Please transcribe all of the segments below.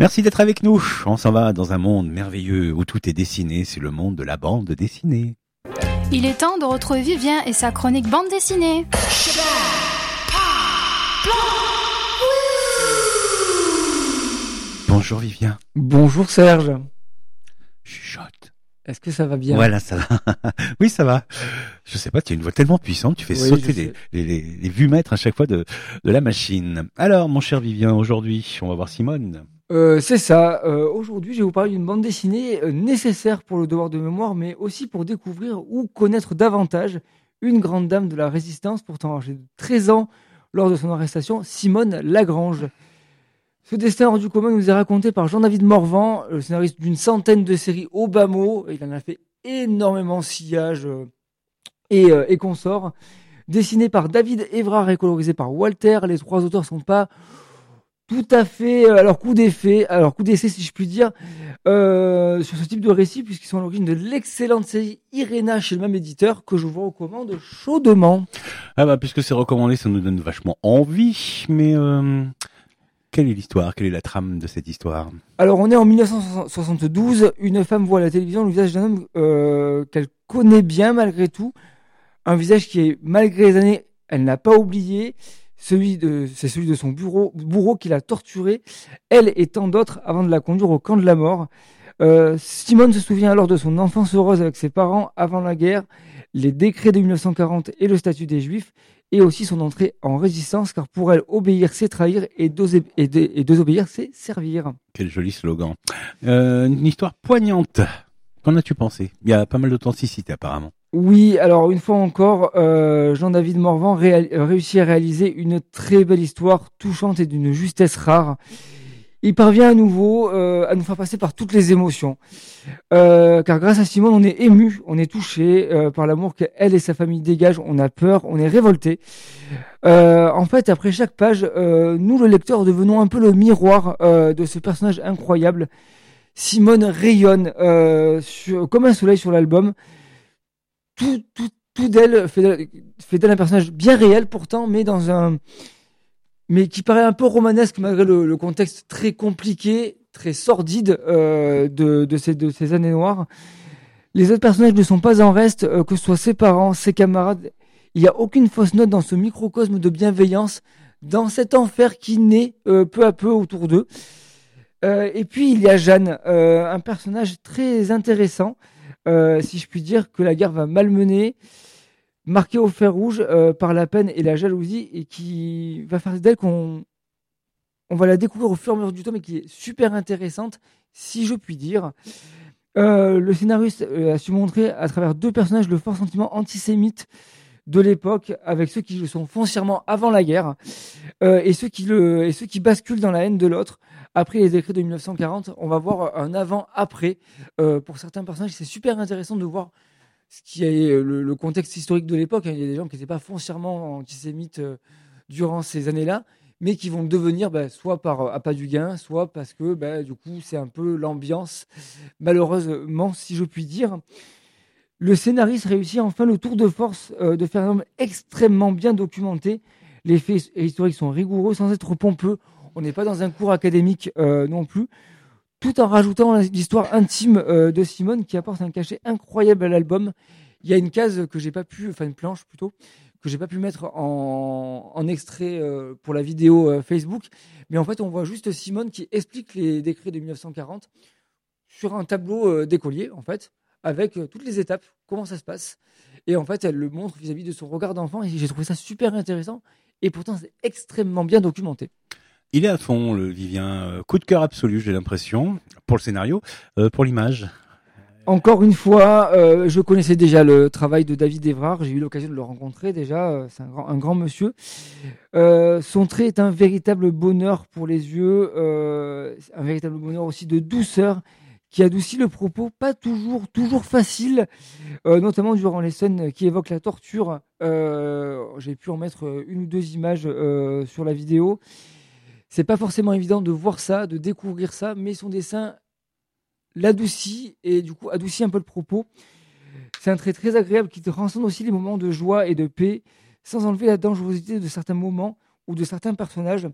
Merci d'être avec nous. On s'en va dans un monde merveilleux où tout est dessiné. C'est le monde de la bande dessinée. Il est temps de retrouver Vivien et sa chronique bande dessinée. Bonjour Vivien. Bonjour Serge. Chuchote. Est-ce que ça va bien? Voilà, ça va. oui, ça va. Je sais pas, tu as une voix tellement puissante, tu fais Oui, sauter les, sais. les, les, les vues mètres à chaque fois de, de la machine. Alors, mon cher Vivien, aujourd'hui, on va voir Simone. Euh, C'est ça. Euh, Aujourd'hui, je vais vous parler d'une bande dessinée euh, nécessaire pour le devoir de mémoire, mais aussi pour découvrir ou connaître davantage une grande dame de la résistance, pourtant âgée de 13 ans lors de son arrestation, Simone Lagrange. Ce destin hors du commun nous est raconté par Jean-David Morvan, le scénariste d'une centaine de séries mot. Il en a fait énormément sillage et, consorts. Dessiné par David Évrard et colorisé par Walter. Les trois auteurs sont pas tout à fait euh, à leur coup d'effet, à leur coup d'essai si je puis dire, euh, sur ce type de récit, puisqu'ils sont à l'origine de l'excellente série Irena chez le même éditeur que je vous recommande chaudement. Ah bah, puisque c'est recommandé, ça nous donne vachement envie, mais euh, quelle est l'histoire? Quelle est la trame de cette histoire? Alors on est en 1972, une femme voit à la télévision le visage d'un homme euh, qu'elle connaît bien malgré tout, un visage qui est malgré les années, elle n'a pas oublié, celui de, c'est celui de son bureau, bourreau qui l'a torturé, elle et tant d'autres avant de la conduire au camp de la mort. Euh, Simone se souvient alors de son enfance heureuse avec ses parents avant la guerre, les décrets de 1940 et le statut des juifs, et aussi son entrée en résistance, car pour elle, obéir c'est trahir et, désobéir c'est servir. Quel joli slogan. Euh, une histoire poignante. Qu'en as-tu pensé? Il y a pas mal d'authenticité apparemment. Oui, alors une fois encore, euh, Jean-David Morvan réussit à réaliser une très belle histoire touchante et d'une justesse rare. Il parvient à nouveau euh, à nous faire passer par toutes les émotions. Euh, car grâce à Simone, on est ému, on est touché par l'amour qu'elle et sa famille dégagent, on a peur, on est révolté. En fait, après chaque page, nous, le lecteur, devenons un peu le miroir de ce personnage incroyable. Simone rayonne comme un soleil sur l'album tout, tout, tout d'elle fait d'elle un personnage bien réel pourtant, mais dans un, mais qui paraît un peu romanesque malgré le, contexte très compliqué, très sordide euh, de, de, ces, années noires. Les autres personnages ne sont pas en reste, euh, que ce soit ses parents, ses camarades. Il n'y a aucune fausse note dans ce microcosme de bienveillance, dans cet enfer qui naît euh, peu à peu autour d'eux. Et puis il y a Jeanne, un personnage très intéressant, euh, si je puis dire, que la guerre va malmener, marqué au fer rouge euh, par la peine et la jalousie, et qui va faire d'elle qu'on on va la découvrir au fur et à mesure du temps, mais qui est super intéressante, si je puis dire. Euh, le scénariste a su montrer à travers deux personnages le fort sentiment antisémite de l'époque, avec ceux qui le sont foncièrement avant la guerre, euh, et, ceux qui basculent dans la haine de l'autre. Après les décrets de 1940, on va voir un avant-après euh, pour certains personnages. C'est super intéressant de voir ce qui est le, contexte historique de l'époque. Il y a des gens qui n'étaient pas foncièrement antisémites euh, durant ces années-là, mais qui vont devenir bah, soit par euh, appât du gain, soit parce que bah, du coup c'est un peu l'ambiance, malheureusement si je puis dire. Le scénariste réussit enfin le tour de force de faire un homme extrêmement bien documenté. Les faits historiques sont rigoureux sans être pompeux. On n'est pas dans un cours académique euh, non plus. Tout en rajoutant l'histoire intime euh, de Simone qui apporte un cachet incroyable à l'album. Il y a une case que j'ai pas pu, enfin une planche plutôt, que j'ai pas pu mettre en, extrait euh, pour la vidéo Facebook. Mais en fait, on voit juste Simone qui explique les décrets de 1940 sur un tableau d'écolier, en fait, avec toutes les étapes, comment ça se passe. Et en fait, elle le montre vis-à-vis de son regard d'enfant. Et j'ai trouvé ça super intéressant. Et pourtant, c'est extrêmement bien documenté. Il est à fond, le Vivien. Euh, Coup de cœur absolu, j'ai l'impression, pour le scénario, euh, pour l'image. Encore une fois, euh, je connaissais déjà le travail de David Evrard. J'ai eu l'occasion de le rencontrer déjà. C'est un grand, un grand monsieur. Euh, son trait est un véritable bonheur pour les yeux, euh, un véritable bonheur aussi de douceur qui adoucit le propos, pas toujours toujours facile, euh, notamment durant les scènes qui évoquent la torture. Euh, J'ai pu en mettre une ou deux images euh, sur la vidéo. C'est pas forcément évident de voir ça, de découvrir ça, mais son dessin l'adoucit et du coup adoucit un peu le propos. C'est un trait très agréable qui transcende aussi les moments de joie et de paix, sans enlever la dangerosité de certains moments ou de certains personnages.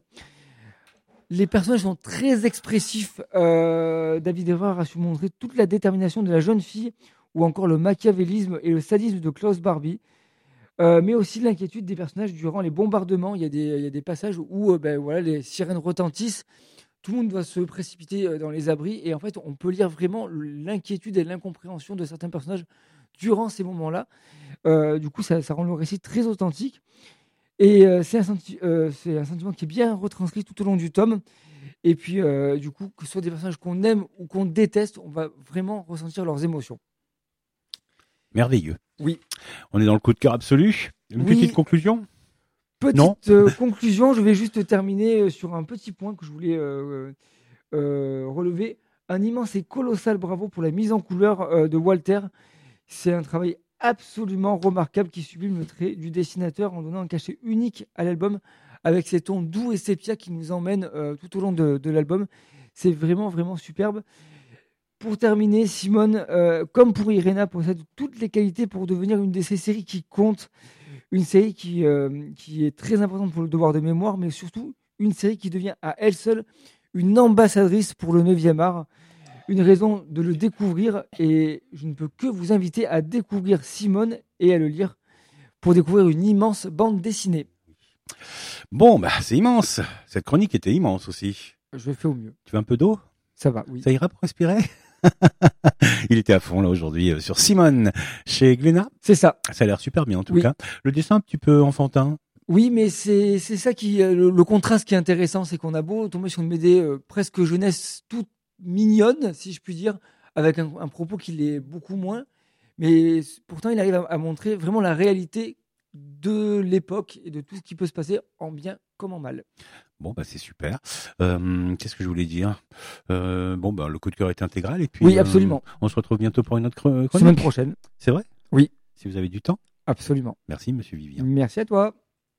Les personnages sont très expressifs. Euh, David Evrard a su montrer toute la détermination de la jeune fille ou encore le machiavélisme et le sadisme de Klaus Barbie. Euh, mais aussi l'inquiétude des personnages durant les bombardements. Il y a des, passages où euh, ben, les sirènes retentissent, tout le monde doit se précipiter dans les abris, et en fait, on peut lire vraiment l'inquiétude et l'incompréhension de certains personnages durant ces moments-là. Du coup, ça, ça, rend le récit très authentique. Et euh, c'est un, senti un, sentiment qui est bien retranscrit tout au long du tome. Et puis, du coup, que ce soit des personnages qu'on aime ou qu'on déteste, on va vraiment ressentir leurs émotions. Merveilleux. Oui. On est dans le coup de cœur absolu. Une Oui. petite conclusion? Petite euh, conclusion, je vais juste terminer euh, sur un petit point que je voulais euh, euh, relever. Un immense et colossal bravo pour la mise en couleur euh, de Walter. C'est un travail absolument remarquable qui sublime le trait du dessinateur en donnant un cachet unique à l'album avec ses tons doux et sépia qui nous emmènent euh, tout au long de, l'album. C'est vraiment, vraiment superbe. Pour terminer, Simone, euh, comme pour Irena, possède toutes les qualités pour devenir une de ces séries qui comptent. Une série qui, euh, qui est très importante pour le devoir de mémoire, mais surtout une série qui devient à elle seule une ambassadrice pour le 9e art. Une raison de le découvrir et je ne peux que vous inviter à découvrir Simone et à le lire pour découvrir une immense bande dessinée. Bon, bah, c'est immense. Cette chronique était immense aussi. Je fais au mieux. Tu veux un peu d'eau? Ça va, oui. Ça ira pour respirer? Il était à fond là aujourd'hui euh, sur Simone chez Glénat. C'est ça. Ça a l'air super bien en tout Oui. cas. Le dessin un petit peu enfantin? Oui, mais c'est ça qui euh, le, le contraste qui est intéressant, c'est qu'on a beau tomber sur une BD euh, presque jeunesse toute mignonne, si je puis dire, avec un, un propos qui l'est beaucoup moins, mais pourtant il arrive à, à montrer vraiment la réalité de l'époque et de tout ce qui peut se passer en bien comme en mal. Bon, bah c'est super. Euh, Qu'est-ce que je voulais dire? Euh, Bon, bah le coup de cœur est intégral et puis. Oui, euh, absolument. on se retrouve bientôt pour une autre chr- Semaine chronique. prochaine. C'est vrai? Oui. Si vous avez du temps? Absolument. Merci, Monsieur Vivien. Merci à toi.